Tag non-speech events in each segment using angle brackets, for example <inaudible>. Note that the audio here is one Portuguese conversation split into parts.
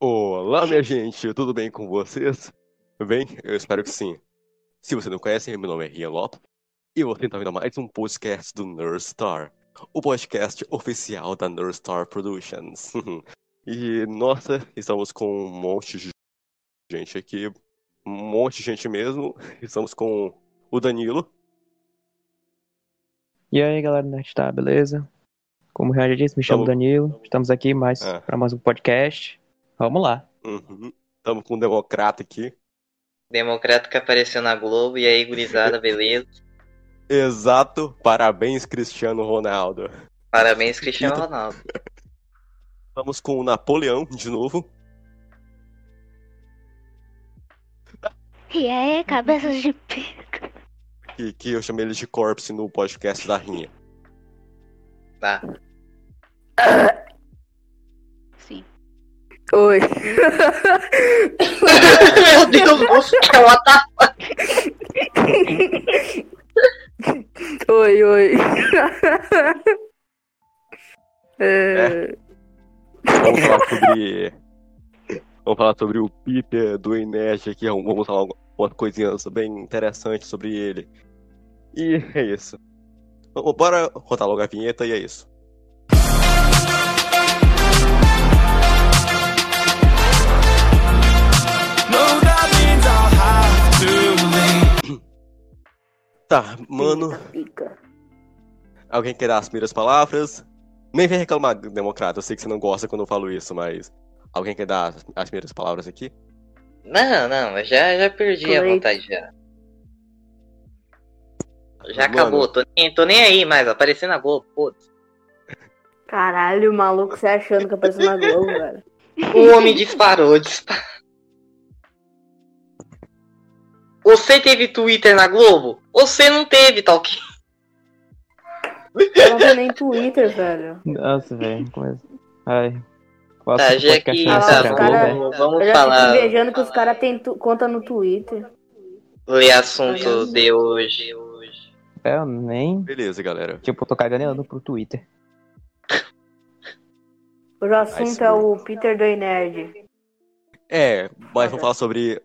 Olá, minha gente, tudo bem com vocês? Bem, eu espero que sim. Se você não conhece, meu nome é Rian Lopes e você está vendo mais um podcast do Nerdstar, o podcast oficial da Nerdstar Productions. <laughs> e, nossa, estamos com um monte de gente aqui, um monte de gente mesmo. Estamos com o Danilo. E aí, galera do Nerdstar, beleza? Como já disse, me chamo Tamo- Danilo. Estamos aqui mais Ah. para mais um podcast. Vamos lá. Uhum. Estamos com um democrata aqui. Democrata que apareceu na Globo, e aí, gurizada, <laughs> beleza? Exato, parabéns, Cristiano Ronaldo. Parabéns, Cristiano Ronaldo. Estamos com o Napoleão de novo. E aí, cabeças de pica. Que, que eu chamei ele de Corpse no podcast da Rinha. Tá. Sim. Oi. <laughs> Meu Deus do céu, what the Oi, oi. É, Vamos falar sobre. Vamos falar sobre o Peter do Inerd aqui. Vamos falar umas coisinhas bem interessantes sobre ele. E é isso. Vamos- Bora rodar logo a vinheta e é isso. Tá, mano, pica. alguém quer dar as primeiras palavras? Nem vem reclamar, democrata. Eu sei que você não gosta quando eu falo isso, mas. Alguém quer dar as- as primeiras palavras aqui? Não, não, eu já, já perdi a vontade já. Já Mano. acabou, tô nem, tô nem aí mais, aparecendo na Globo, foda-se. Caralho, o maluco se achando que apareceu na Globo, velho. O homem disparou, disparou. Você teve Twitter na Globo? Você não teve, ok? Eu não tenho nem Twitter, velho. Nossa, velho. começa- Ai. Qual Tá, já que é tá, Globo, cara- velho? vamos, Eu já falar. fico invejando que os caras têm tu- conta no Twitter. Ler assunto de hoje. É, Eu nem. Beleza, galera. Tipo, eu tô cagando pro Twitter. Hoje o assunto é o Peter do Nerd. É, mas vamos falar sobre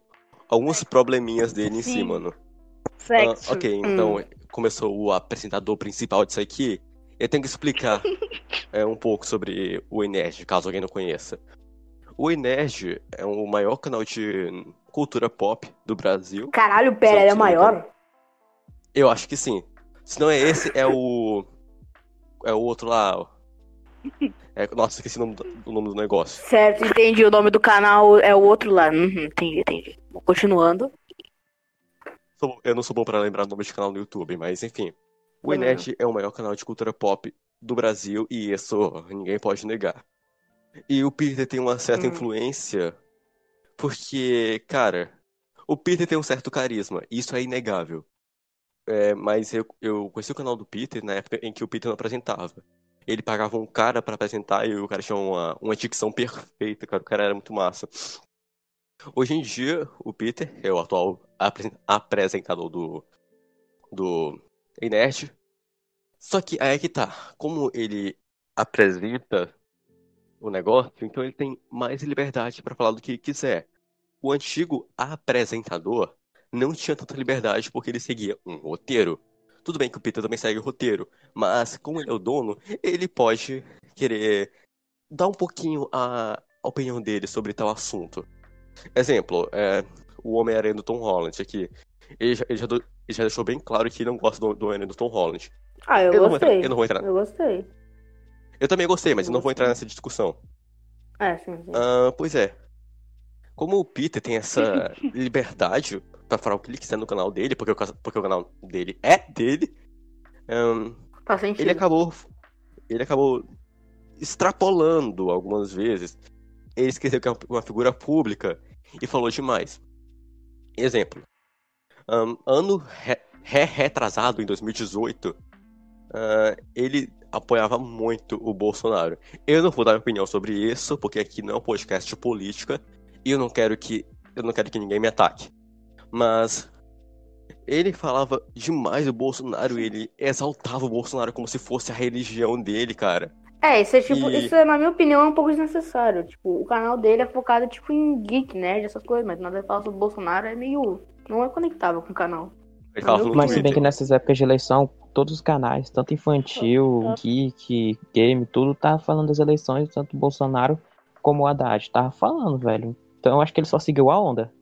alguns probleminhas dele em si, Sim. mano. Sexo. Ah, ok, então começou o apresentador principal disso aqui. Eu tenho que explicar <laughs> é, um pouco sobre o Enerd, caso alguém não conheça. O Enerd é o maior canal de cultura pop do Brasil. Caralho, pera, ele é que maior? Eu acho que sim. Se não é esse, é o. É o outro lá. <laughs> É, nossa, esqueci o nome, do, o nome do negócio. Certo, entendi. O nome do canal é o outro lá. Uhum, entendi, entendi. Continuando. Eu não sou bom pra lembrar o nome de canal no YouTube, mas enfim. O Uhum. Enerd é o maior canal de cultura pop do Brasil e isso ninguém pode negar. E o Peter tem uma certa Uhum. influência porque, cara, o Peter tem um certo carisma, isso é inegável. É, mas eu, eu conheci o canal do Peter na época em que o Peter não apresentava. Ele pagava um cara pra apresentar e o cara tinha uma, uma dicção perfeita, cara. O cara era muito massa. Hoje em dia, o Peter é o atual apresen- apresentador do, do Nerd. Só que aí é que tá. Como ele apresenta o negócio, então ele tem mais liberdade pra falar do que quiser. O antigo apresentador não tinha tanta liberdade porque ele seguia um roteiro. Tudo bem que o Peter também segue o roteiro, mas como ele é o dono, ele pode querer dar um pouquinho a opinião dele sobre tal assunto. Exemplo, é, o Homem-Aranha do Tom Holland aqui. Ele já, ele já do- ele já deixou bem claro que não gosta do, do Homem-Aranha do Tom Holland. Ah, eu, Eu não vou entrar- gostei. eu não vou entrar. Eu gostei. Eu também gostei, mas eu não vou entrar nessa discussão. É, sim, sim. Ah, pois é. Como o Peter tem essa <laughs> liberdade pra falar o que ele quiser no canal dele, porque o, porque o canal dele é dele, ahn, Faz sentido. ele acabou. Ele acabou extrapolando algumas vezes. Ele esqueceu que é uma figura pública e falou demais. Exemplo. ahn, ano re- re-retrasado, em 2018, ah, ele apoiava muito o Bolsonaro. Eu não vou dar minha opinião sobre isso, porque aqui não é um podcast de política e eu não quero que eu não quero que ninguém me ataque. Mas ele falava demais do Bolsonaro, ele exaltava o Bolsonaro como se fosse a religião dele, cara. É, isso é tipo, E- isso é, na minha opinião, é um pouco desnecessário. Tipo, o canal dele é focado, tipo, em geek, nerd, essas coisas, mas nada fala sobre o Bolsonaro é meio. não é conectável com o canal. Mas se bem que nessas épocas de eleição, todos os canais, tanto infantil, geek, game, tudo, tava falando das eleições, tanto Bolsonaro como o Haddad. Tava falando, velho. Então eu acho que ele só seguiu a onda.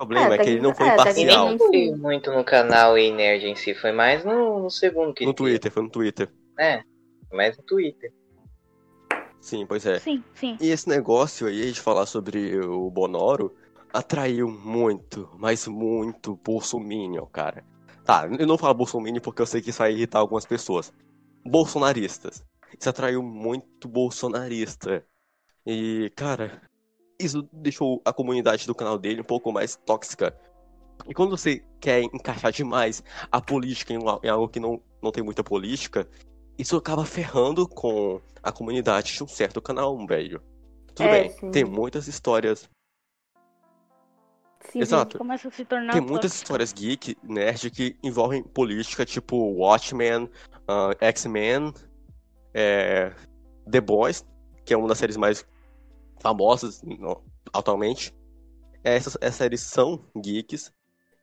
O problema É, é que ele não foi é, nem imparcial. ligado. foi muito no canal e nerd em si, foi mais no, no segundo que No. Twitter, foi no Twitter. É, foi mais no Twitter. Sim, pois é. Sim, sim. E esse negócio aí de falar sobre o Bonoro atraiu muito, mas muito Bolsominion, cara. Tá, eu não falo Bolsominion porque eu sei que isso vai irritar algumas pessoas. Bolsonaristas. Isso atraiu muito bolsonarista. E, cara, isso deixou a comunidade do canal dele um pouco mais tóxica. E quando você quer encaixar demais a política em algo que não, não tem muita política, isso acaba ferrando com a comunidade de um certo canal, velho. Tudo É, bem, sim. tem muitas histórias. Sim, Exato. Começa a se tornar. Tem muitas tóxico. histórias geek, nerd, que envolvem política, tipo Watchmen, ah, X-Men, é, The Boys, que é uma das séries mais famosas no- atualmente. Essas, essas séries são geeks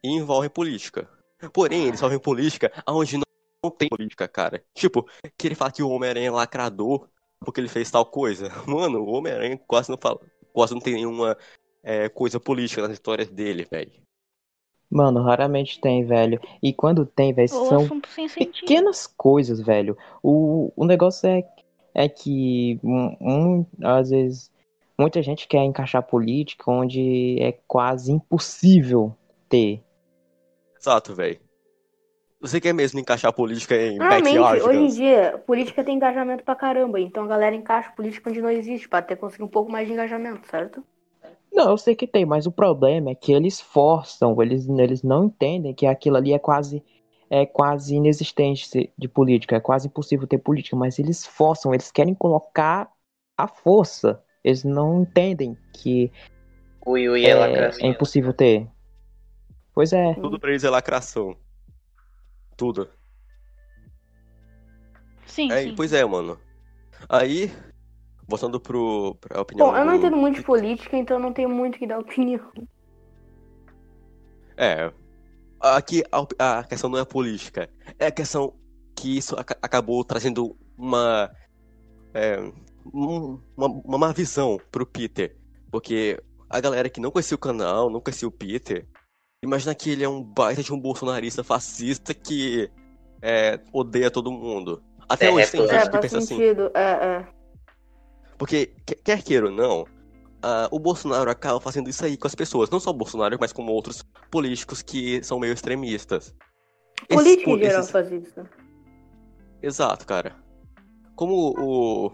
e envolvem política. Porém, eles envolvem política onde não, não tem política, cara. Tipo, que ele fala que o Homem-Aranha é lacrador porque ele fez tal coisa. Mano, o Homem-Aranha quase não fala, quase não tem nenhuma é, coisa política nas histórias dele, velho. Mano, raramente tem, velho. E quando tem, velho, são pequenas coisas, velho. O, o negócio é, é que, um, um, às vezes, muita gente quer encaixar política onde é quase impossível ter. Exato, velho. Você quer mesmo encaixar política em Normalmente, hoje em dia, política tem engajamento pra caramba. Então a galera encaixa política onde não existe, pra até conseguir um pouco mais de engajamento, certo? Não, eu sei que tem, mas o problema é que eles forçam, eles, eles não entendem que aquilo ali é quase é quase inexistente de política, é quase impossível ter política, mas eles forçam, eles querem colocar a força. Eles não entendem que Ui, ui, é, é, lacração. é impossível ter. Pois é. Tudo pra eles é lacração. Tudo. Sim, É, sim. pois é, mano. Aí, voltando pro, pra opinião Bom, eu não do- entendo muito de política, então eu não tenho muito que dar opinião. É. Aqui a, a questão não é política. É a questão que isso aca- acabou trazendo uma, é, um- uma. Uma má visão pro Peter. Porque a galera que não conhecia o canal, não conhecia o Peter, imagina que ele é um baita de um bolsonarista fascista que é, odeia todo mundo. Até É, hoje tem é, gente É, que faz pensa assim. sentido. É, é. Porque, que- quer queira ou não, ah, o Bolsonaro acaba fazendo isso aí com as pessoas. Não só o Bolsonaro, mas como outros políticos que são meio extremistas. Esses Política po- em geral esses- faz isso. Exato, cara. Como o,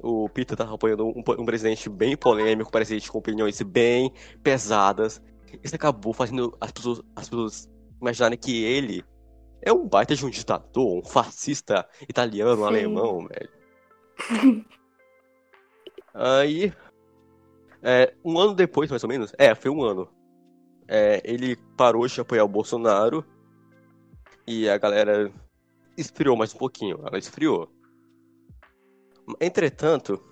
o Peter tá apoiando um, um presidente bem polêmico, presidente com opiniões bem pesadas, isso acabou fazendo as pessoas, as pessoas imaginarem que ele é um baita de um ditador, um fascista italiano, Sim. alemão, velho. Aí, é, um ano depois, mais ou menos, é, foi um ano, é, ele parou de apoiar o Bolsonaro e a galera esfriou mais um pouquinho, ela esfriou. Entretanto,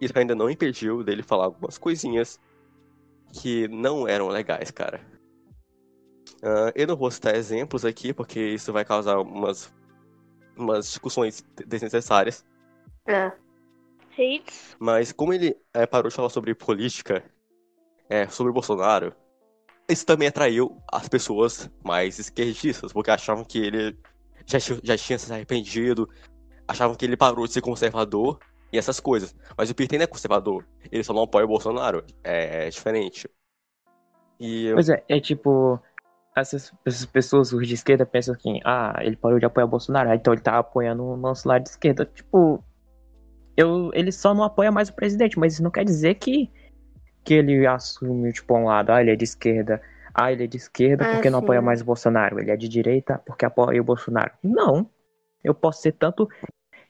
isso ainda não impediu dele falar algumas coisinhas que não eram legais, cara. Ah, eu não vou citar exemplos aqui, porque isso vai causar umas, umas discussões desnecessárias. É. Mas como ele eh, parou de falar sobre política, eh, sobre o Bolsonaro, isso também atraiu as pessoas mais esquerdistas, porque achavam que ele já, já tinha se arrependido, achavam que ele parou de ser conservador e essas coisas. Mas o Peter não é conservador, ele só não apoia o Bolsonaro, é, é diferente. E Pois é, é tipo, essas, essas pessoas os de esquerda pensam que, ah, ele parou de apoiar o Bolsonaro, então ele tá apoiando o nosso lado de esquerda. Tipo, eu, ele só não apoia mais o presidente, mas isso não quer dizer que, que ele assume, tipo, um lado, ah, ele é de esquerda, ah, ele é de esquerda Ah, porque não sim. apoia mais o Bolsonaro, ele é de direita porque apoia o Bolsonaro. Não, eu posso ser tanto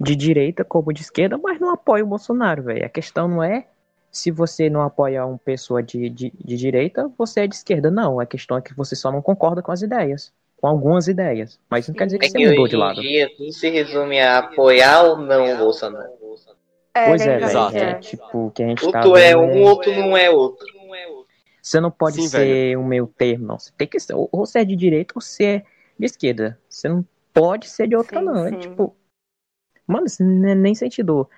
de direita como de esquerda, mas não apoio o Bolsonaro, velho. A questão não é se você não apoia uma pessoa de, de, de direita, você é de esquerda. Não, a questão é que você só não concorda com as ideias. com algumas ideias. Mas não quer dizer que É você mudou de lado. dia tudo se resume a apoiar ou não o Bolsonaro. Pois é, né, exato. velho. é. É, tipo, o que a gente tá Outro é vendo um, outro não é outro. Você não pode Sim, ser um meio termo, não. Você tem que ser, ou você é de direita ou você é de esquerda. Você não pode ser de outra, Sim, não. É tipo. Mano, isso não é nem sentido.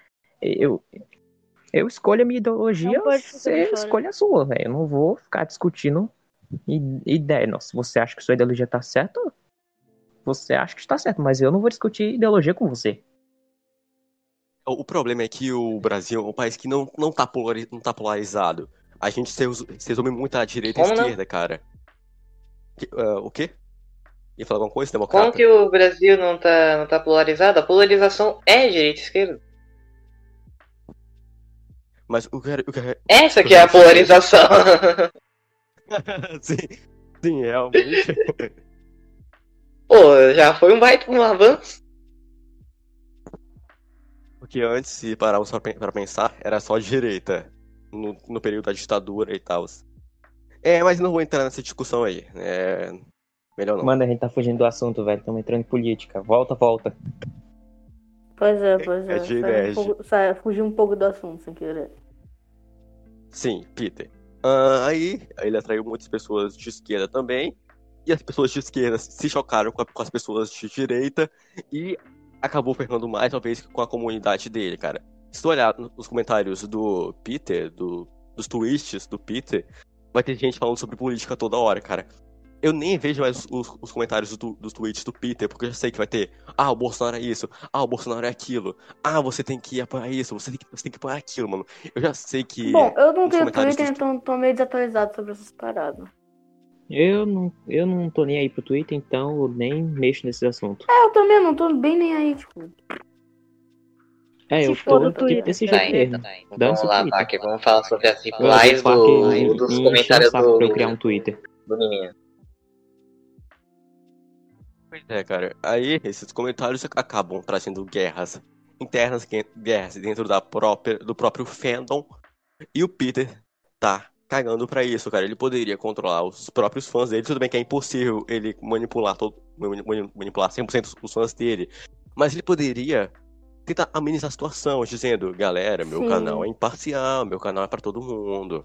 Eu, eu escolho a minha ideologia, você escolhe a sua, velho. Eu não vou ficar discutindo ideia. Não, se você acha que sua ideologia tá certa, você acha que está certo, mas eu não vou discutir ideologia com você. O problema é que o Brasil é um país que não, não, tá, polari- não tá polarizado. A gente se, res- se resume muito à direita e à Como não? esquerda, cara. Que- ah, o quê? Ia falar alguma coisa, Como democrata? que o Brasil não tá, não tá polarizado? A polarização é direita e esquerda. Mas o que o Essa que é a polarização. <laughs> sim, sim, realmente. Pô, já foi um baita um avanço. Porque antes, se pararmos pra pensar, era só direita. No, no período da ditadura e tal. É, mas não vou entrar nessa discussão aí. É, melhor não. Mano, a gente tá fugindo do assunto, velho. Estamos entrando em política. Volta, volta. Pois é, pois É é. de Sai um pouco- sai- Fugir um pouco do assunto sem querer. Sim, Peter. Ah, aí, ele atraiu muitas pessoas de esquerda também. E as pessoas de esquerda se chocaram com, a- com as pessoas de direita. E acabou ferrando mais, talvez, com a comunidade dele, cara. Se tu olhar nos comentários do Peter, do, dos tweets do Peter, vai ter gente falando sobre política toda hora, cara. Eu nem vejo mais os, os comentários do- dos tweets do Peter, porque eu já sei que vai ter. Ah, o Bolsonaro é isso. Ah, o Bolsonaro é aquilo. Ah, você tem que apoiar isso. Você tem que, você tem que apoiar aquilo, mano. Eu já sei que. Bom, eu não tenho Twitter, dos- então tô meio desatualizado sobre essas paradas. Eu não, eu não tô nem aí pro Twitter, então eu nem mexo nesse assunto. É, eu também não tô bem nem aí, tipo. É, Se eu for tô do Twitter, desse Tá, jeito mesmo. então Dane-se Vamos lá. Vaque, vamos falar sobre as vou do, dos comentários do, pra eu criar um Twitter. do menino. Pois é, cara. Aí esses comentários acabam trazendo guerras internas, gue- guerras dentro da própria, do próprio fandom. E o Peter tá cagando pra isso, cara. Ele poderia controlar os próprios fãs dele. Tudo bem que é impossível ele manipular todo, mani- mani- manipular 100% os fãs dele. Mas ele poderia tentar amenizar a situação, dizendo, galera, meu Sim. canal é imparcial, meu canal é pra todo mundo.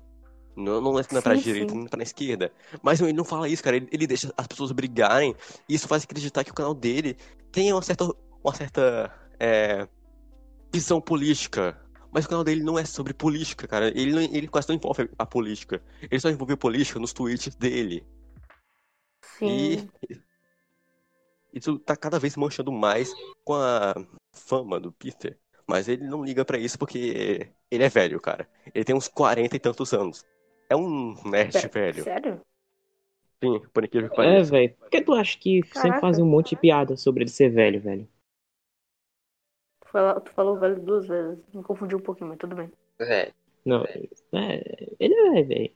Não, não é pra Sim, direita sim. nem pra esquerda. Mas ele não fala isso, cara. Ele, ele deixa as pessoas brigarem. E isso faz acreditar que o canal dele tem uma certa, uma certa é, visão política. Mas o canal dele não é sobre política, cara. Ele, não- ele quase não envolve a política. Ele só envolve a política nos tweets dele. Sim. E isso tá cada vez manchando mais com a fama do Peter. Mas ele não liga pra isso porque ele é velho, cara. Ele tem uns 40 e tantos anos. É um nerd velho. Sério? Sim, por incrível que É, pareça. velho. Por que tu acha que sempre Caraca. fazem um monte de piada sobre ele ser velho, velho? Tu falou, tu falou velho duas vezes. Me confundi um pouquinho, mas tudo bem. É. Não, é, ele é velho, velho.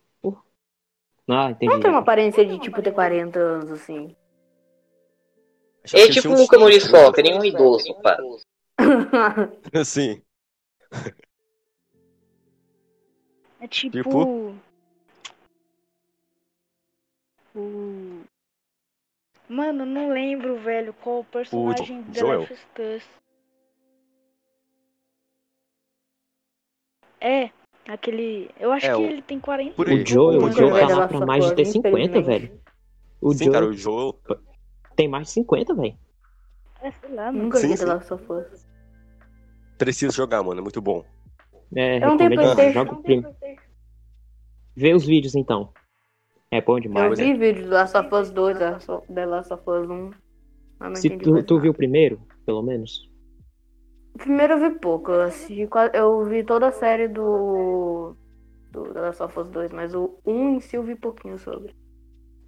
Ah, entendi. Não tem uma aparência de, tipo, ter 40 anos, assim. É ele tipo um uns Camuriçoca, nem um idoso, pá. <laughs> Sim. É tipo. Tipo? O. Mano, não lembro, velho, qual o personagem Jo- da Joel? É, aquele. Eu acho É, que o- ele tem 40 por O aí. Joe, o Muito Joe bem. tá lá pra mais de ter 50, velho. O Sim, Joe cara, o Joel. tem mais de 50, velho. É, sei lá. Nunca Sim, vi. The Last of Us. Precisa jogar, mano. É muito bom. É, Eu não tenho. Playstation. Joga o prim- Vê os vídeos então. É bom Eu demais. é. vi vídeo do Last of Us 2, da The Last of Us 1. Mas não Se tu, tu viu o primeiro, pelo menos. Primeiro eu vi pouco, eu assisti eu vi toda a série do do The Last of Us 2, mas o 1 em si eu vi pouquinho sobre.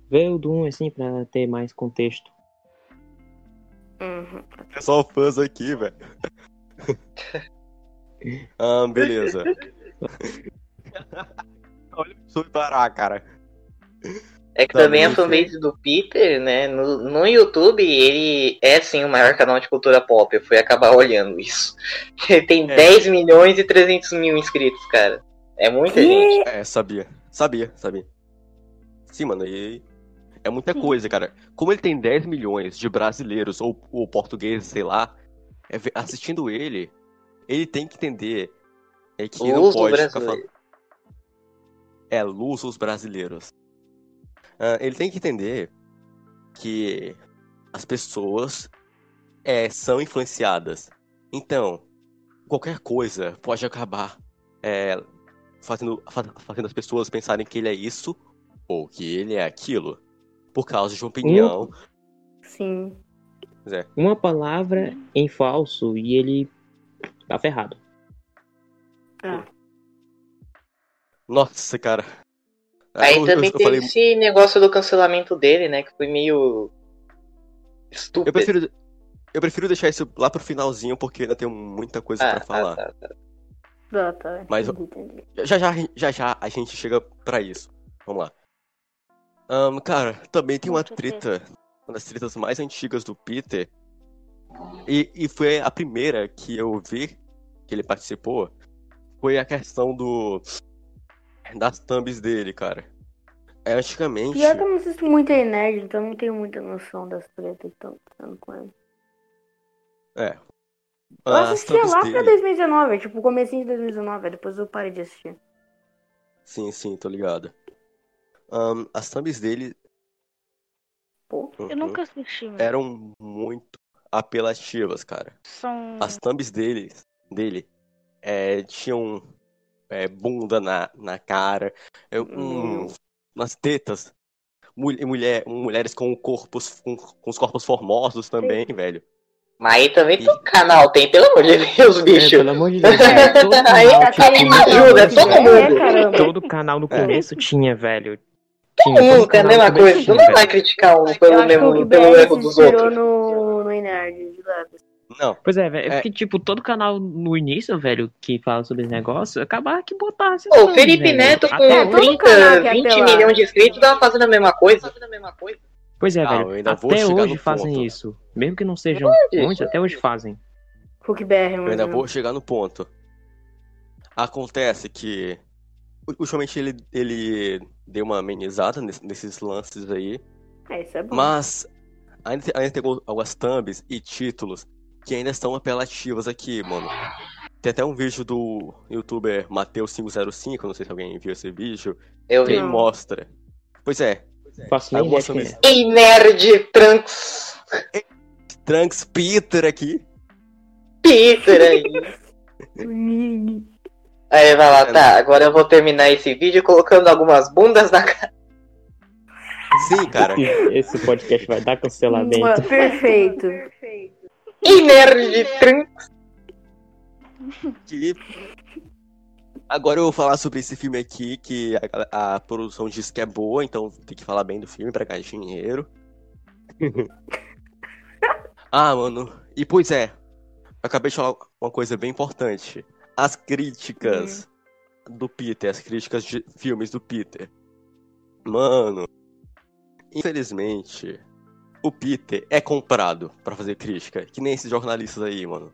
Vê o do 1 assim pra ter mais contexto. Uhum. É só fãs aqui, velho. <laughs> ah, beleza. <laughs> Olha o Sui parar, cara. É que Tá também a fanbase do Peter, né, no, no YouTube, ele é sim o maior canal de cultura pop. Eu fui acabar <laughs> olhando isso. Ele tem É. 10 milhões e 300 mil inscritos, cara. É muita gente. É, sabia. Sabia, sabia. Sim, mano, e. É muita coisa, cara. Como ele tem 10 milhões de brasileiros ou, ou portugueses, sei lá, é assistindo ele, ele tem que entender é que não Luso pode ficar falando. É, lusos brasileiros. Ah, ele tem que entender que as pessoas é, são influenciadas. Então, qualquer coisa pode acabar é, fazendo, fa- fazendo as pessoas pensarem que ele é isso ou que ele é aquilo. Por causa de uma opinião. Sim. Uma palavra em falso e ele tá ferrado. Ah, Nossa, cara. Aí Eu- também eu teve falei- esse negócio do cancelamento dele, né? Que foi meio. Estúpido. Eu prefiro, eu prefiro deixar isso lá pro finalzinho, porque ainda tenho muita coisa Ah, pra falar. tá, tá, tá. tá, tá. Mas- entendi, entendi. Já, já, já já a gente chega pra isso. Vamos lá. Ahn, cara, também tem uma treta, uma das tretas mais antigas do Peter. E, e foi a primeira que eu vi que ele participou. Foi a questão do. <laughs> das thumbs dele, cara. É, antigamente. Pior que eu não assisto muito aí nerd, então eu não tenho muita noção das tretas que estão acontecendo com ele. É. Eu as assistia thumbs lá pra dele. 2019, tipo, comecinho de 2019, aí depois eu parei de assistir. Sim, sim, tô ligado. Ahn, as thumbs dele. Pô. Eu uhum, nunca assisti, mano. Eram muito apelativas, cara. São. As thumbs dele, dele é, tinham é, bunda na, na cara, é, um, Hum. umas tetas, mul- mulher, mulheres com corpos com, com os corpos formosos também, velho. Mas aí também todo canal tem, pelo amor de Deus, É, bicho. pelo amor de Deus, <laughs> todo Aí canal, tipo, no ajuda, todo velho, mundo. É, caramba. Todo canal no É. começo tinha, velho. Tinha, todo Nunca é a mesma coisa. Tinha, não vai criticar um pelo, mesmo, pelo erro dos outros. no, no Nerd, de leve. Não, Pois é, velho. É É. porque, tipo, todo canal no início, velho, que fala sobre esse negócio, acabava que botasse. Ô, o essas Felipe velho. Neto com Até todo hoje- 30, canal que é 20 apelado. milhões de inscritos tava fazendo a mesma coisa. Pois é, Ah, velho. Até hoje fazem ponto. isso. Mesmo que não sejam muitos, até hoje fazem. Hulk BR, eu mano. ainda vou chegar no ponto. Acontece que ultimamente ele, ele deu uma amenizada nesse- nesses lances aí. É, isso é bom. Mas ainda, tem- ainda tem algum- algumas thumbs e títulos que ainda estão apelativos aqui, mano. Tem até um vídeo do youtuber Mateus505, não sei se alguém viu esse vídeo, Eu que vi. ele mostra. Pois é, Faço nem ideia algumas de quem é. thumbs. Ei, nerd Trunks Trunks Peter aqui. Peter aí. Aí vai lá, tá. Agora eu vou terminar esse vídeo colocando algumas bundas na cara. Sim, cara. Esse podcast vai dar cancelamento. Perfeito. Ei, nerd Trunks. que- Agora eu vou falar sobre esse filme aqui, que a, a produção diz que é boa, então tem que falar bem do filme pra ganhar dinheiro. <laughs> ah, mano. E pois é, eu acabei de falar uma coisa bem importante. As críticas do Peter, as críticas de filmes do Peter. Mano, infelizmente, o Peter é comprado pra fazer crítica, que nem esses jornalistas aí, mano.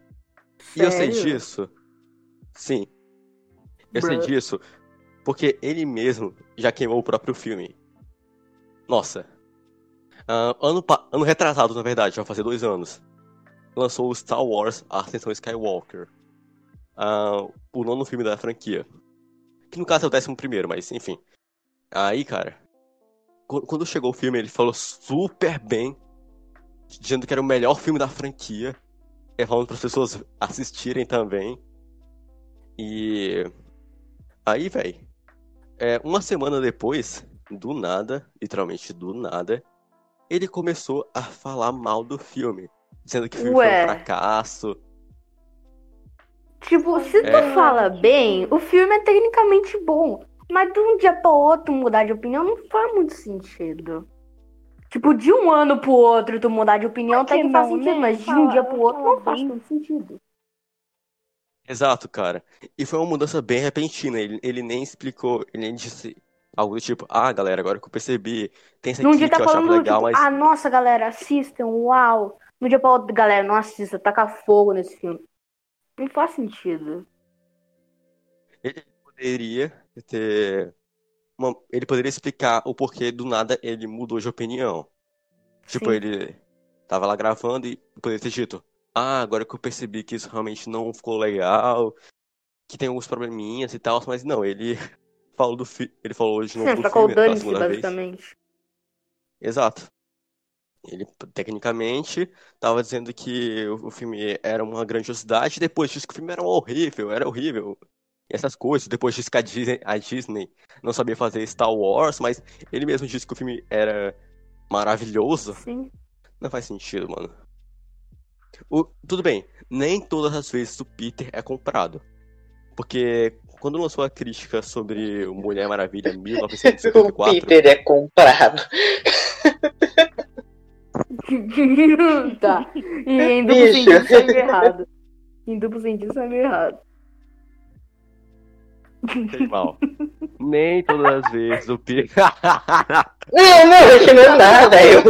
E eu sei Sério? disso. Sim. Eu sei disso porque ele mesmo já queimou o próprio filme. Nossa. Ah, ano, ano retrasado, na verdade, vai fazer dois anos. Lançou o Star Wars A Ascensão Skywalker. Ah, o nono filme da franquia. Que no caso é o décimo primeiro, mas enfim. Aí, cara. Qu- Quando chegou o filme, ele falou super bem. Dizendo que era o melhor filme da franquia. É falando para as pessoas assistirem também. E aí, velho, é, uma semana depois, do nada, literalmente do nada, ele começou a falar mal do filme, dizendo que o filme foi Ué. um fracasso. Tipo, se tu É. fala bem, o filme é tecnicamente bom. Mas de um dia pra outro mudar de opinião não faz muito sentido. Tipo, de um ano pro outro tu mudar de opinião até que que faz não, sentido, né? mas de um dia pro outro não faz tanto sentido. Exato, cara. E foi uma mudança bem repentina. Ele, ele nem explicou, ele nem disse algo do tipo, ah, galera, agora que eu percebi, tem esse De um aqui dia que tá eu achava falando, legal, tipo, mas. ah, nossa, galera, assistam, uau. No dia pra outro, galera, não assista, taca fogo nesse filme. Não faz sentido. Ele poderia ter uma- ele poderia explicar o porquê do nada ele mudou de opinião. Tipo, Sim. ele tava lá gravando e poderia ter dito: Ah, agora que eu percebi que isso realmente não ficou legal, que tem alguns probleminhas e tal, mas não, ele <laughs> falou do fi... ele falou de novo Sim, do filme pela segunda vez. basicamente. Exato. Ele, tecnicamente, tava dizendo que o filme era uma grandiosidade, depois disso que o filme era horrível, era horrível. E essas coisas, depois disso que a Disney, a Disney não sabia fazer Star Wars, mas ele mesmo disse que o filme era maravilhoso. Sim. Não faz sentido, mano. O- tudo bem, nem todas as vezes o Peter é comprado. Porque quando lançou a crítica sobre o Mulher Maravilha <laughs> em O 1974, Peter é comprado. <laughs> tá. E em duplo sentido isso é meio errado. Em duplo sentido isso é meio errado. Sei mal. Nem todas as vezes o Peter. <laughs> Não, não, não é nada. Eu...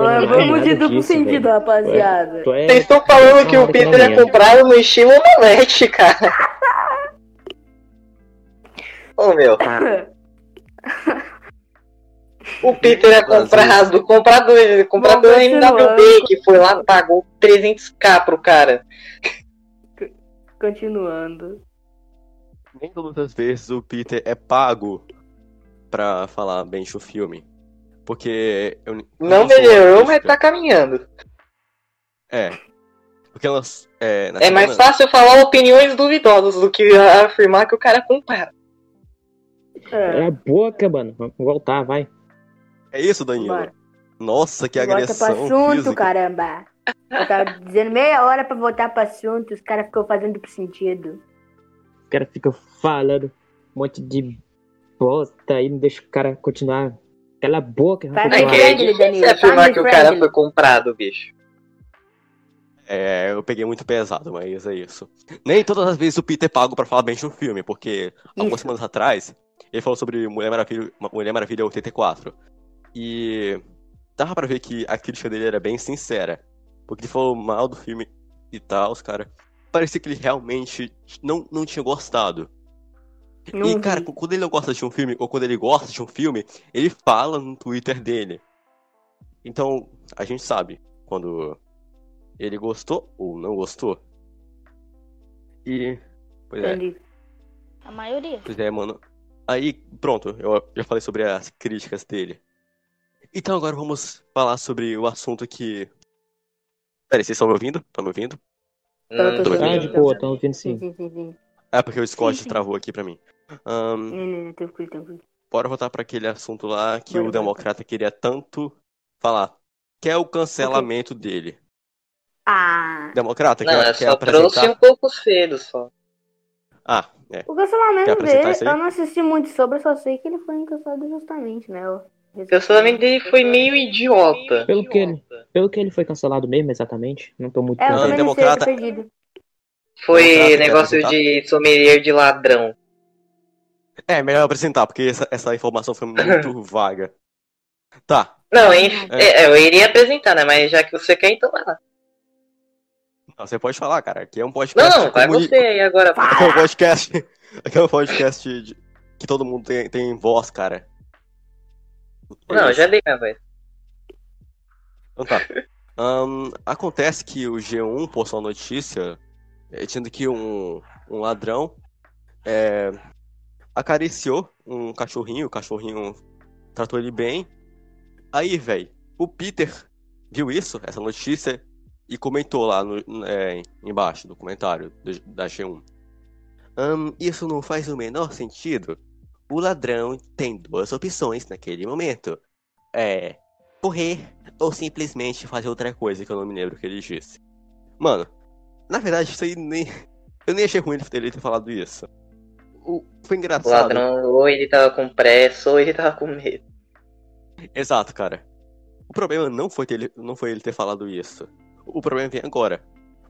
Olha, vamos de duplo sentido, velho. rapaziada. Tu é- Vocês estão falando que o Fala, Peter é comprado no estilo omelete, cara. Ô meu, o Peter é comprado, comprado, comprado Vamos no MWB, que foi lá, pagou 300k pro cara. Continuando. Nem todas as vezes o Peter é pago pra falar bem do filme. Porque. Eu, Não a melhorou, mas tá caminhando. É. Porque elas. É, É mais semana- fácil falar opiniões duvidosas do que afirmar que o cara comprado. É, É a boca, mano. Vamos voltar, vai. É isso, Danilo. bora. Nossa, que pro agressão assunto, física. caramba. Eu tava dizendo meia hora pra voltar pro assunto, os caras ficam fazendo duplo sentido. O cara fica falando um monte de bosta aí, não deixa o cara continuar. Cala a boca, Vai, vamos É que é difícil afirmar que o cara foi comprado, bicho. É, eu peguei muito pesado, mas é isso. Nem todas as vezes o Peter é pago pra falar bem de um filme, porque algumas Isso. semanas atrás ele falou sobre Mulher Maravilha, Mulher Maravilha 84. E dava pra ver que a crítica dele era bem sincera. Porque ele falou mal do filme e tal, os cara. Parecia que ele realmente não, não tinha gostado. Não e, vi. cara, quando ele não gosta de um filme, ou quando ele gosta de um filme, ele fala no Twitter dele. Então, a gente sabe quando ele gostou ou não gostou. E. Pois é, Entendi. A maioria. pois é, mano. Aí, pronto, eu já falei sobre as críticas dele. Então agora vamos falar sobre o assunto que. Peraí, vocês estão me ouvindo? Estão me ouvindo? Não, tô. Ah, de boa, estão ouvindo Sim, sim. sim, sim, sim. É porque o Scott Sim, sim. travou aqui pra mim. Ahn, Não, não, não, tranquilo, tranquilo. bora voltar pra aquele assunto lá que Bora, o bora. democrata queria tanto falar. Que é o cancelamento dele. Ah, Democrata, Não, quer, eu quer só trouxe apresentar? um pouco cedo só. Ah, é. o cancelamento dele, eu não assisti muito sobre, eu só sei que ele foi cancelado justamente, né? Eu- O cancelamento dele foi meio idiota. Pelo que ele, pelo que ele foi cancelado mesmo, exatamente. Não tô muito É, Não, não democrata-. Foi Democrata, quer negócio de sommelier de ladrão. É, melhor apresentar, porque essa, essa informação foi muito <laughs> vaga. Tá. Não, hein? É, eu iria apresentar, né? Mas já que você quer, então vai lá. Não, você pode falar, cara. Aqui é um podcast. Não, vai comuni- você aí agora. <laughs> Aqui é um podcast. Aqui é um podcast de- que todo mundo tem, tem voz, cara. É Não, já dei minha vez. Então tá. <laughs> Ahn, acontece que o G1 postou uma notícia eh, dizendo que um, um ladrão eh, acariciou um cachorrinho, o cachorrinho tratou ele bem. Aí, velho, o Peter viu isso, essa notícia, e comentou lá no, eh, embaixo do comentário do- da G1. Ahn, isso não faz o menor sentido. O ladrão tem duas opções naquele momento. É correr ou simplesmente fazer outra coisa que eu não me lembro o que ele disse. Mano, na verdade, isso aí nem. Eu nem achei ruim ele ter- falado isso. O... Foi O engraçado. ladrão, ou ele tava com pressa, ou ele tava com medo. Exato, cara. O problema não foi, ter, ele- não foi ele ter falado isso. O problema vem agora.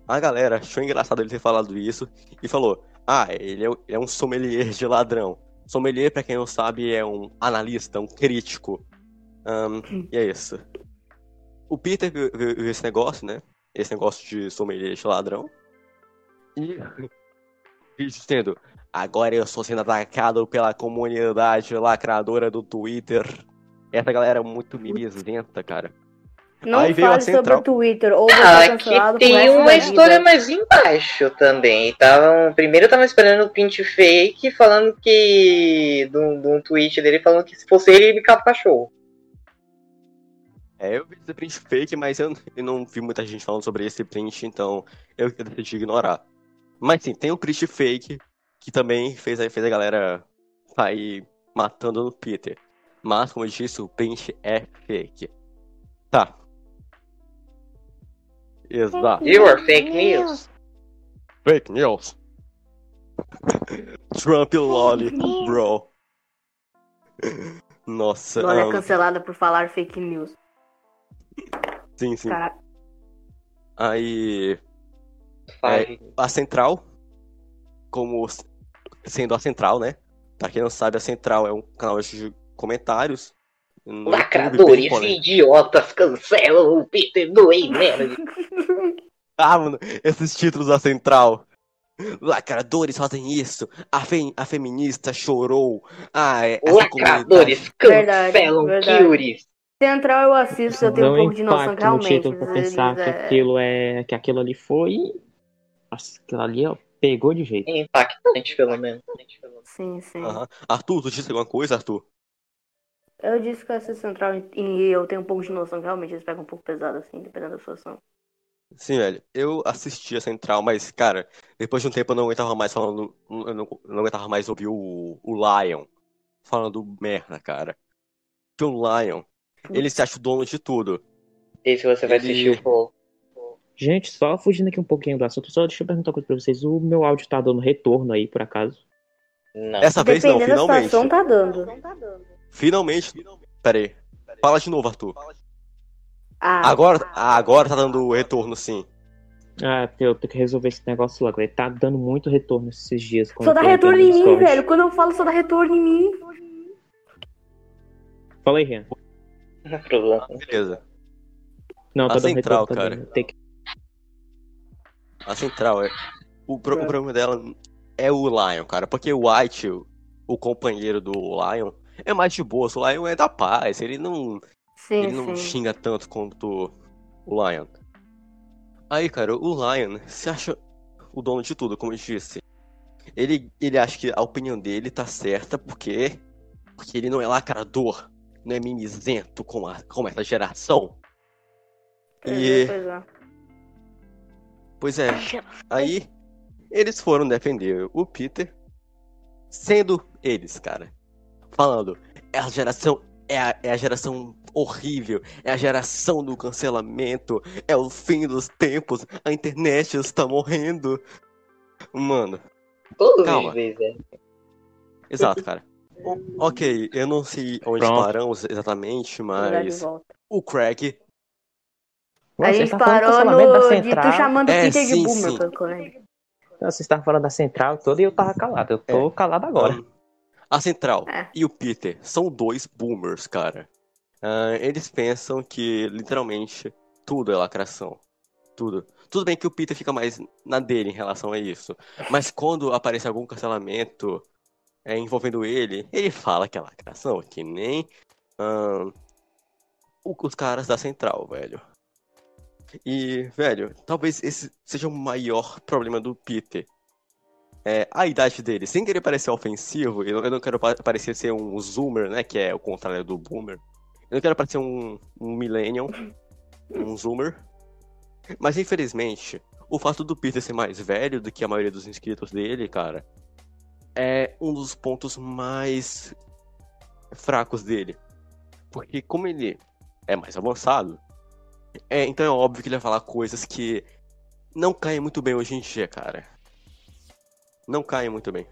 A galera achou engraçado ele ter falado isso e falou: Ah, ele é, é um sommelier de ladrão. Sommelier, pra quem não sabe, é um analista, um crítico. Ahn, e é isso. O Peter viu, viu- esse negócio, né? Esse negócio de sommelier de ladrão. E. e dizendo: agora eu estou sendo atacado pela comunidade lacradora do Twitter. Essa galera é muito mimizenta, cara. Não Aí veio a fale sobre o Twitter ou Ah, é cancelado aqui pro tem uma história mais embaixo também. Tavam, primeiro eu tava esperando o print fake falando que. De um, de um tweet dele falando que se fosse ele, ele ficava cachorro. É, eu vi esse print fake, mas eu, eu não vi muita gente falando sobre esse print, então eu decidi ignorar. Mas sim, tem o print fake que também fez, a- fez a galera sair matando no Peter. Mas, como eu disse, o print é fake. Tá. Exato. You are fake news. Fake news. <laughs> Trump lolly, bro. Nossa, Olha, ahn, cancelada por falar fake news. sim, sim. Cara, Aí, Fale. a Central, como sendo a Central, né? Pra quem não sabe, a Central é um canal de comentários. YouTube, Lacradores idiotas cancelam o Peter do Nerd. <laughs> Ah, mano, esses títulos da Central. Lacradores fazem isso. A, fe- a feminista chorou. Ah, é, comunidade. Lacradores cancelam. Curies. Central eu assisto, eu tenho um pouco de noção que realmente. título pra eles- pensar que é- aquilo é. que aquilo ali foi. Nossa, aquilo ali, ó, pegou de jeito. Impactante, pelo menos. Sim, sim. Aham. Arthur, tu disse alguma coisa, Arthur? Eu disse que essa central e eu tenho um pouco de noção que realmente eles pegam um pouco pesado, assim, dependendo da situação. Sim, velho. Eu assisti a Central, mas, cara, depois de um tempo eu não aguentava mais falando. Eu não, eu não aguentava mais ouvir o, o Lion falando merda, cara. Porque o Lion, ele se acha o dono de tudo. E se você vai Ele- assistir o? Gente, só fugindo aqui um pouquinho do assunto, só deixa eu perguntar uma coisa pra vocês. O meu áudio tá dando retorno aí, por acaso? Não. Essa vez não, Dependendo da finalmente. situação, tá dando. Finalmente. Pera aí. Fala de novo, Arthur. Ah, Agora, ah, agora tá dando retorno, sim. Ah, eu tenho que resolver esse negócio logo. Ele tá dando muito retorno esses dias. quando só dá retorno em mim, Discord. velho. Quando eu falo, só dá retorno em mim. Fala aí, Rian. Não é problema. Beleza. Não, A tá dando central, retorno. Tá cara. dando. Tem que... A Central é. O, pro- o problema dela é o Lion, cara. Porque o White, o companheiro do Lion, é mais de boa. O Lion é da paz. Ele não. Sim, Ele não sim. xinga tanto quanto o Lion. Aí, cara, o Lion se acha o dono de tudo, como eu disse. Ele, ele acha que a opinião dele tá certa porque, porque ele não é lacrador, não é mimizento como, a, como essa geração. E, Pois é. pois é, aí eles foram defender o Peter, sendo eles, cara, falando, essa geração é a, é a geração horrível, é a geração do cancelamento, é o fim dos tempos, a internet está morrendo. Mano, Todos Calma. os vezes, é. exato, cara. O- ok, eu não sei onde Pronto. paramos exatamente, mas o Craig, Nossa, A gente tá parou no. De tu chamando É, Peter sim, de boomer, sim. Não, Vocês estavam falando da central toda e eu tava calado. Eu tô calado agora. um, a Central É. e o Peter são dois boomers, cara. Ah, eles pensam que literalmente tudo é lacração. Tudo. Tudo bem que o Peter fica mais na dele em relação a isso. Mas quando aparece algum cancelamento é, envolvendo ele, ele fala que é lacração, que nem o- os caras da Central, velho. E, velho, talvez esse seja o maior problema do Peter. É, a idade dele, sem querer parecer ofensivo, eu, não quero pa- parecer ser um zoomer, né, que é o contrário do boomer. Eu não quero parecer um, um millennial, um zoomer. Mas, infelizmente, o fato do Peter ser mais velho do que a maioria dos inscritos dele, cara, é um dos pontos mais fracos dele. Porque como ele é mais avançado, é, então é óbvio que ele vai falar coisas que não caem muito bem hoje em dia, cara. Não caem muito bem.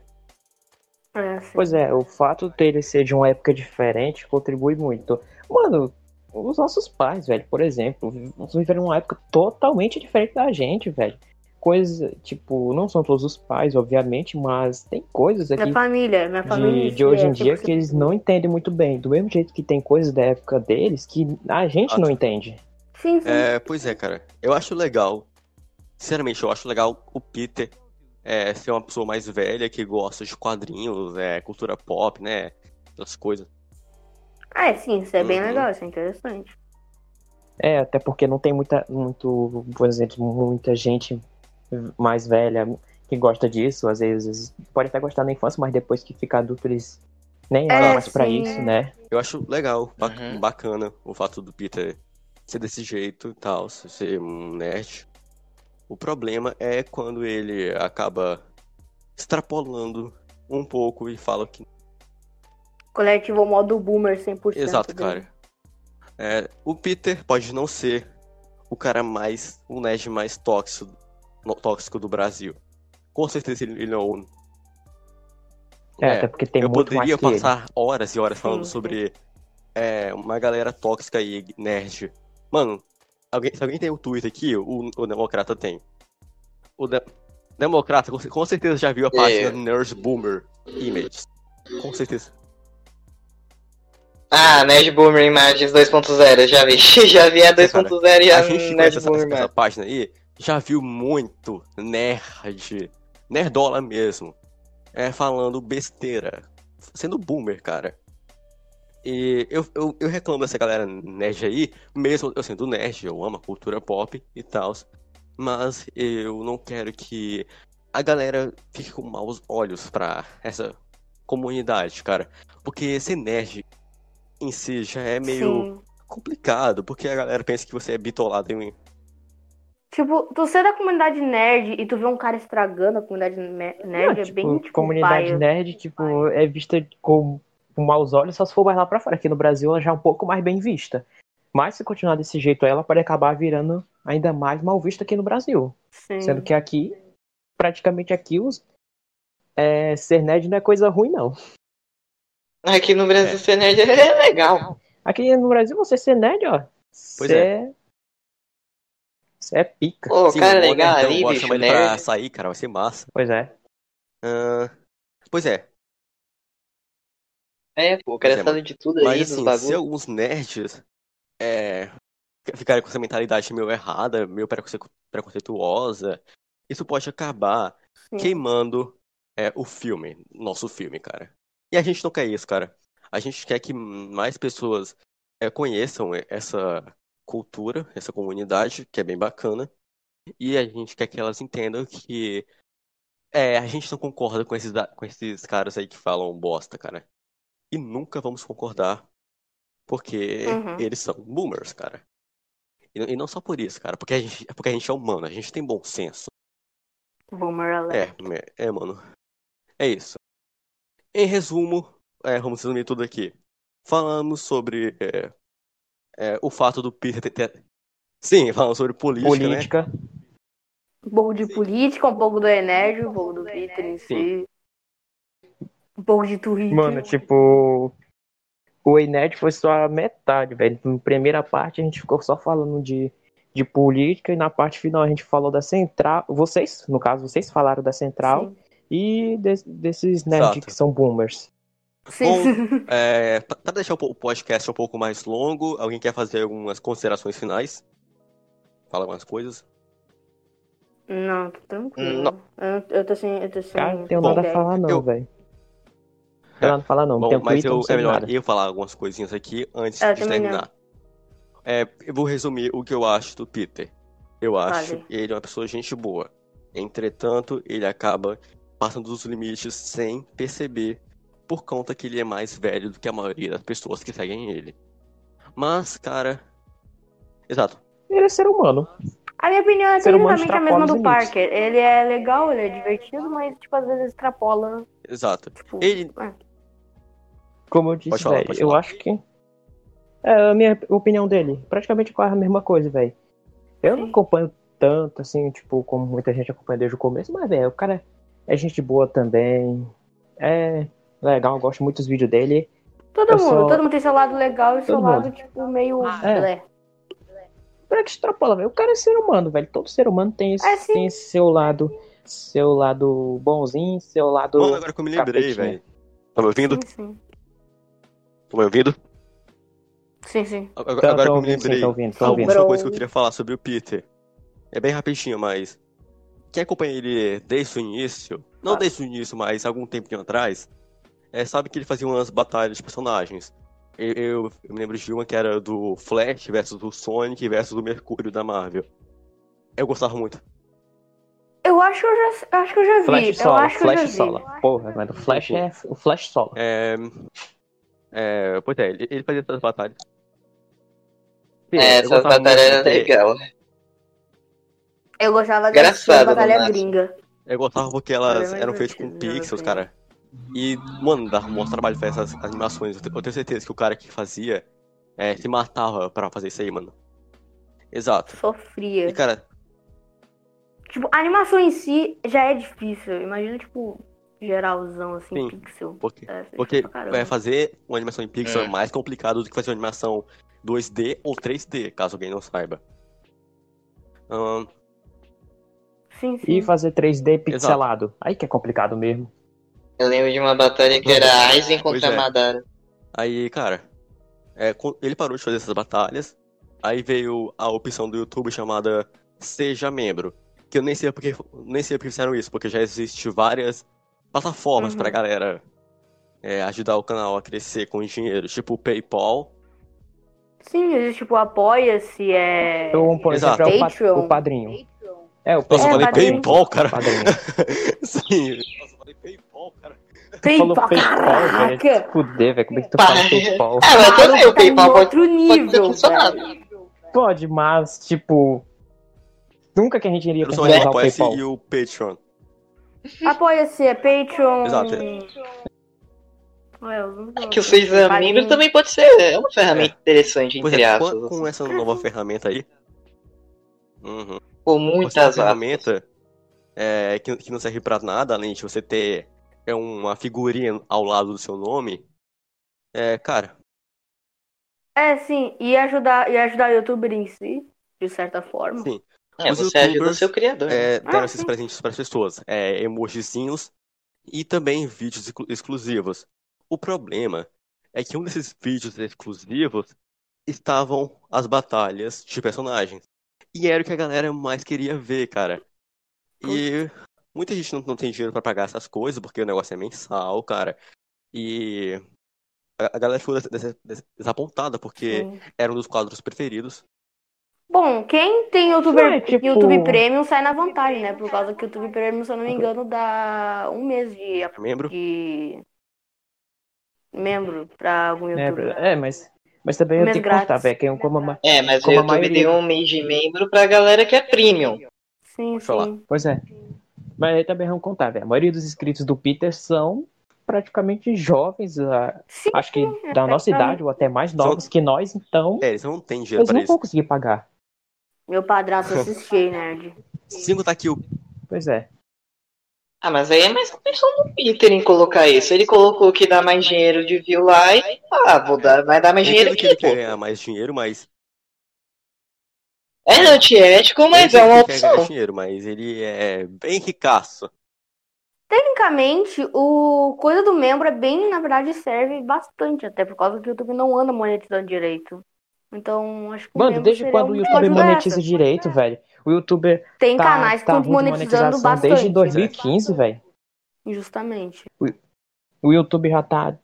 É. Pois é, o fato dele ser de uma época diferente contribui muito. Mano, os nossos pais, velho, por exemplo, viveram uma época totalmente diferente da gente, velho. Coisas, tipo, não são todos os pais, obviamente, mas tem coisas aqui Minha família, minha família. de, de hoje em é dia 100% que eles não entendem muito bem. Do mesmo jeito que tem coisas da época deles que a gente não entende. Sim, sim. É, pois é, cara. Eu acho legal. Sinceramente, eu acho legal o Peter é, ser uma pessoa mais velha que gosta de quadrinhos, é, cultura pop, né? Essas coisas. Ah, é sim, isso é bem Uhum. legal, isso é interessante. É, até porque não tem muita, muito, por exemplo, muita gente mais velha que gosta disso. Às vezes pode até gostar na infância, mas depois que fica adulto eles nem É, olham mais pra sim. isso, né? Eu acho legal, Uhum. bacana o fato do Peter ser desse jeito e tal, ser um nerd. O problema é quando ele acaba extrapolando um pouco e fala que. Coletivo modo boomer 100%. Exato, dele. cara. É, o Peter pode não ser o cara mais. o nerd mais tóxico, no- tóxico do Brasil. Com certeza ele, não. É, É, até porque tem eu muito mais poderia que ele. passar horas e horas falando Sim, sim. sobre é, uma galera tóxica e nerd. Mano, alguém, se alguém tem o Twitter aqui, o, o Democrata tem. O de- Democrata com, com certeza já viu a página É. Nerd Boomer Images. Com certeza. Ah, Nerd Boomer Imagens 2.0, já vi. <laughs> já vi a 2.0 e a, A gente Nerd essa, Boomer essa Imagens. página aí já viu muito nerd, nerdola mesmo, é, falando besteira, sendo boomer, cara. E eu, eu, eu reclamo dessa galera nerd aí, mesmo eu sendo nerd, eu amo a cultura pop e tal, mas eu não quero que a galera fique com maus olhos pra essa comunidade, cara. Porque ser nerd em si já é meio Sim. complicado, porque a galera pensa que você é bitolado em Tipo, tu ser da comunidade nerd e tu vê um cara estragando a comunidade ne- nerd Não, é tipo, bem, tipo, comunidade paia. nerd, tipo, é vista com, com maus olhos só se for mais lá pra fora. Aqui no Brasil ela já é um pouco mais bem vista. Mas se continuar desse jeito, ela pode acabar virando ainda mais mal vista aqui no Brasil. Sim. Sendo que aqui, praticamente aqui, os, é, ser nerd não é coisa ruim, não. Aqui no Brasil É. ser nerd é <laughs> legal. Aqui no Brasil, você ser nerd, ó. Pois Você é. Você é pica. Pô, Sim, cara o legal nerdão, ali, bicho, chamar ele pra nerd. sair, cara, vai ser massa. Pois é. Ah, pois é, É, pô, o cara é, sabe de tudo aí, mas dos assim, se bagulhos. alguns nerds é, ficarem com essa mentalidade meio errada, meio preconce- preconceituosa, isso pode acabar Sim. queimando é, o filme, nosso filme, cara. E a gente não quer isso, cara. A gente quer que mais pessoas é, conheçam essa cultura, essa comunidade, que é bem bacana. E a gente quer que elas entendam que é, a gente não concorda com esses, com esses caras aí que falam bosta, cara. E nunca vamos concordar, porque Uhum. eles são boomers, cara. E, e não só por isso, cara, porque a gente, porque a gente é humano, a gente tem bom senso. Boomer alert. É, é, mano. É isso. Em resumo, é, vamos resumir tudo aqui. Falamos sobre é, é, o fato do Peter ter, ter- Sim, falamos sobre política, né? Política. Um pouco de política, um pouco do Enérgio, um pouco do Twitter em si. Um pouco de Twitter. Mano, tipo. O Ened foi só a metade, velho. Na primeira parte a gente ficou só falando de, de política e na parte final a gente falou da central. Vocês, no caso, vocês falaram da central Sim. E des- desses nerds Exato. que são boomers. Sim. <laughs> É, pra pra deixar o po- o podcast um pouco mais longo, alguém quer fazer algumas considerações finais? Fala algumas coisas. Não, tô tranquilo. Não. Eu, eu tô sem. Eu tô sem. Cara, não tenho Bom, nada a falar, não, eu- velho. Não tenho nada a falar, não. Bom, mas eu, é melhor nada. eu falar algumas coisinhas aqui antes Eu de terminar. É, eu vou resumir o que eu acho do Peter. Eu acho Vale. ele uma pessoa gente boa. Entretanto, ele acaba passando dos limites sem perceber, por conta que ele é mais velho do que a maioria das pessoas que seguem ele. Mas, cara. Exato. Ele é ser humano. A minha opinião é tecnicamente a mesma do limites. Parker. Ele é legal, ele é divertido, mas, tipo, às vezes extrapola. Exato. Tipo, Ele- é. Como eu disse, falar, velho, eu acho que. É a minha opinião dele. Praticamente quase a mesma coisa, velho. Eu não acompanho tanto, assim, tipo, como muita gente acompanha desde o começo, mas, velho, o cara é gente boa também. É legal, eu gosto muito dos vídeos dele. Todo Eu mundo, só- todo mundo tem seu lado legal e seu Todo lado, mundo. tipo, meio. É. blé. Pra que extrapola, velho? O cara é ser humano, velho. Todo ser humano tem esse, É, tem esse seu lado. Seu lado bonzinho, seu lado. Mano, agora que eu me lembrei, velho. Tá me ouvindo? Sim, sim. Tá me ouvindo? Sim, sim. Agora, Tô- agora tô que eu me ouvindo, sim, lembrei. tô ouvindo, tô a ouvindo. última Bro. coisa que eu queria falar sobre o Peter. É bem rapidinho, mas. Quem acompanha ele desde o início, não Ah. desde o início, mas algum tempinho atrás, é, sabe que ele fazia umas batalhas de personagens. Eu, eu- eu me lembro de uma que era do Flash versus do Sonic versus do Mercúrio da Marvel. Eu gostava muito. Eu acho que eu já, acho que eu já vi. Flash eu solo, acho que eu já Flash vi. solo. Porra, mas o Flash é o Flash solo. É, é, pois é, ele, ele fazia essas batalhas. Sim, É, eu essa gostava batalha muito era de- legal. Eu gostava de assistir a Engraçado, batalha nossa. gringa. Eu gostava porque elas eram feitas com né, pixels, assim. cara. E, mano, dava um bom trabalho fazer essas animações. Eu te- eu tenho certeza que o cara que fazia é, se matava pra fazer isso aí, mano. Exato. Sofria. E, cara, Tipo, a animação em si já é difícil. Imagina, tipo, geralzão, assim, Sim. pixel. porque, É, porque pra é, fazer uma animação em pixel é Hum. mais complicado do que fazer uma animação 2D ou 3D, caso alguém não saiba. Ahn, Sim, sim. E fazer 3D pixelado. Aí que é complicado mesmo. Eu lembro de uma batalha que era Aizen Pois contra é. Madara. aí, cara, é, com- ele parou de fazer essas batalhas. Aí veio a opção do YouTube chamada Seja Membro. Que eu nem sei porque, nem sei porque fizeram isso, porque já existe várias plataformas Uhum. pra galera é, ajudar o canal a crescer com dinheiro, tipo o PayPal. Sim, existe, tipo, apoia-se, é... Então, por Exato. exemplo, é o, pa- o padrinho. É, o Nossa, eu É, falei padrinho. PayPal, cara. padrinho. <laughs> Sim. Nossa, eu falei PayPal, cara. PayPal, PayPal, velho. caraca! Fuder, velho. Como é que tu fala PayPal? Ah, mas também o Tá PayPal pode, outro pode ter nível, velho. Pode, mas, tipo. Nunca que a gente iria usar o apoia-se PayPal. e o Patreon. Apoia-se, é Patreon... Exato. É, não É que o sei, Seja padrinho. Membro também pode ser é uma ferramenta interessante, Pois entre é, aspas. com, com essa nova ferramenta aí. Uhum. Essa muitas ferramenta é, que, que não serve pra nada, além de você ter é, uma figurinha ao lado do seu nome. É, cara, É, sim, e ajudar, e ajudar o youtuber em si, de certa forma. sim. É, Os você ajuda o seu criador. né? É, deram Ah, esses sim. presentes para as pessoas. É, emojizinhos e também vídeos exclu- exclusivos. O problema é que um desses vídeos exclusivos estavam as batalhas de personagens. E era o que a galera mais queria ver, cara. E muita gente não, não tem dinheiro pra pagar essas coisas, porque o negócio é mensal, cara. E a, a galera ficou des- des- des- desapontada, porque Sim. era um dos quadros preferidos. Bom, quem tem YouTuber, É, tipo- YouTube Premium sai na vantagem, né? Por causa que o YouTube Premium, se eu não me engano, dá um mês de, Membro? de membro pra algum youtuber. é, mas, mas também eu tenho que contar, velho. Que é um como uma... É, mas o Como a YouTube maioria- deu um mês de membro pra galera que é premium. Sim, sim. Pois é. Mas aí também vamos contar, velho. A maioria dos inscritos do Peter são praticamente jovens, Sim, acho que é, da nossa idade ou até mais novos que nós, então É, eles não têm dinheiro eles pra não isso. vão conseguir pagar. Meu padrasto assistia, nerd. Sem contar que o Pois é. Ah, mas aí é mais questão do Peter em colocar isso. Ele colocou que dá mais dinheiro de view lá e ah, vou dar, vai dar mais Eu dinheiro que ele quer ganhar mais dinheiro, mas. É antiético, mas é uma ele quer ganhar opção. dinheiro, mas ele é bem ricaço. Tecnicamente, o coisa do membro é bem, na verdade, serve bastante, até por causa que o YouTube não anda monetizando direito. Então, acho que o Mano, desde quando o YouTube monetiza essa. direito, velho? O YouTuber Tem tá, canais que tá de monetizando monetização bastante. desde 2015, velho. Justamente. O YouTube já tá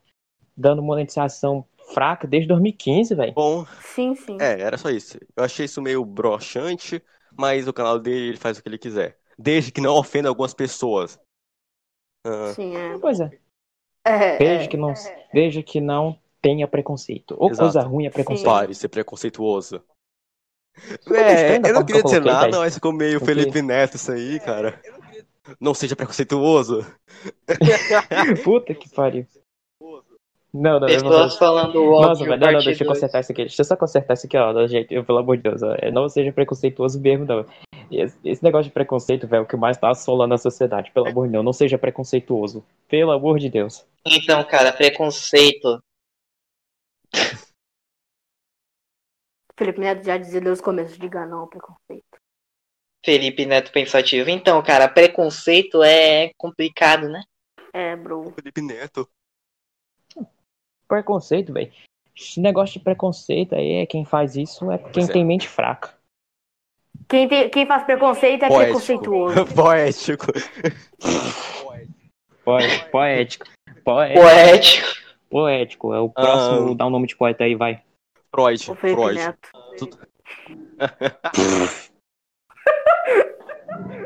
dando monetização fraca desde 2015, velho. Bom, Sim, sim. é, era só isso. Eu achei isso meio broxante, mas o canal dele ele faz o que ele quiser. Desde que não ofenda algumas pessoas. Ah, Sim, é. Pois é. É, Desde é. que não, desde que não tenha preconceito. Ou Exato. coisa ruim é preconceito. pare de ser preconceituoso. É, eu não forma queria que eu dizer nada, mas ficou meio Porque- Felipe Neto isso aí, cara. Não seja preconceituoso. <laughs> Puta que pariu. Não, não, Pessoas falando Nossa, óbvio, velho, não, não, deixa eu consertar isso aqui. Deixa eu só consertar isso aqui, ó. eu, pelo amor de Deus, ó, é, não seja preconceituoso mesmo, não. Esse, esse negócio de preconceito, velho, é o que mais tá assolando a sociedade. Pelo amor de Deus, não seja preconceituoso. Pelo amor de Deus. Então, cara, preconceito. Felipe Neto já dizia desde o começo, diga não ao preconceito. Felipe Neto pensativo. Então, cara, preconceito é complicado, né? É, bro. Felipe Neto. Preconceito, velho. Esse negócio de preconceito aí é quem faz isso é quem é. tem mente fraca. Quem, tem, quem faz preconceito é Poético. preconceituoso. <laughs> Poético. Poé- Poético. Poé- Poético. Poético. É o próximo. Ah. Dá um nome de poeta aí, vai. Freud. O Felipe Freud. Neto.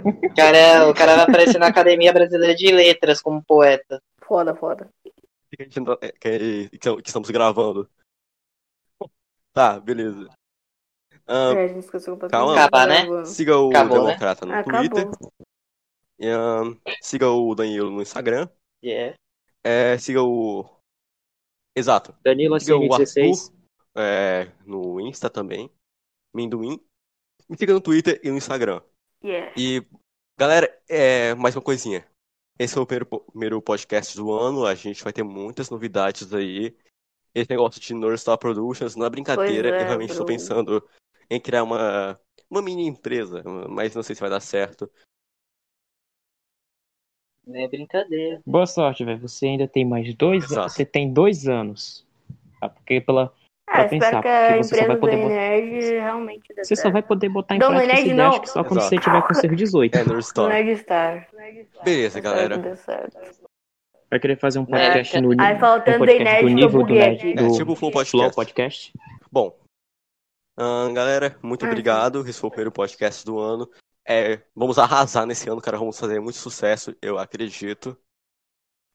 O <laughs> cara, o cara vai aparecer na Academia Brasileira de Letras como poeta. Foda, foda. que, a gente não- é, que, que estamos gravando. Tá, beleza. Ahn, É, a gente esqueceu calma. Acabar, né? Siga o Acabou, né? Democrata no Acabou. Twitter. E, siga o Danilo no Instagram. Yeah. É, siga o. Exato. Danilo Siga o SM16. É, no Insta também. Minduim. Me siga no Twitter e no Instagram. Yeah. E, galera, é, mais uma coisinha. Esse foi o primeiro, primeiro podcast do ano. A gente vai ter muitas novidades aí. Esse negócio de North Star Productions não é brincadeira. É, Eu realmente estou pensando em criar uma, uma mini empresa, mas não sei se vai dar certo. Não é brincadeira. Boa sorte, velho. Você ainda tem mais dois Exato. anos. Você tem dois anos. Tá? Porque pela. Ah, Pra espero pensar, que a você só empresa vai do poder botar- Nerd realmente Você só certo. vai poder botar em Não, prática é nerd, ideia, não. acho que só quando Exato. você tiver com <laughs> seus 18. É North Do Star. Beleza, galera. Vai querer fazer um podcast É, no aí um faltando podcast Nerd, do nível do Nerd do É, tipo o Flow Podcast. Flow Podcast. Bom, galera, muito Ah, obrigado. Esse foi o primeiro podcast do ano. É, vamos arrasar nesse ano, cara. Vamos fazer muito sucesso, eu acredito.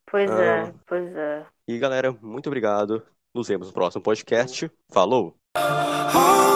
Pois é, pois é. E galera, muito obrigado. Nos vemos no próximo podcast. Falou! Oh,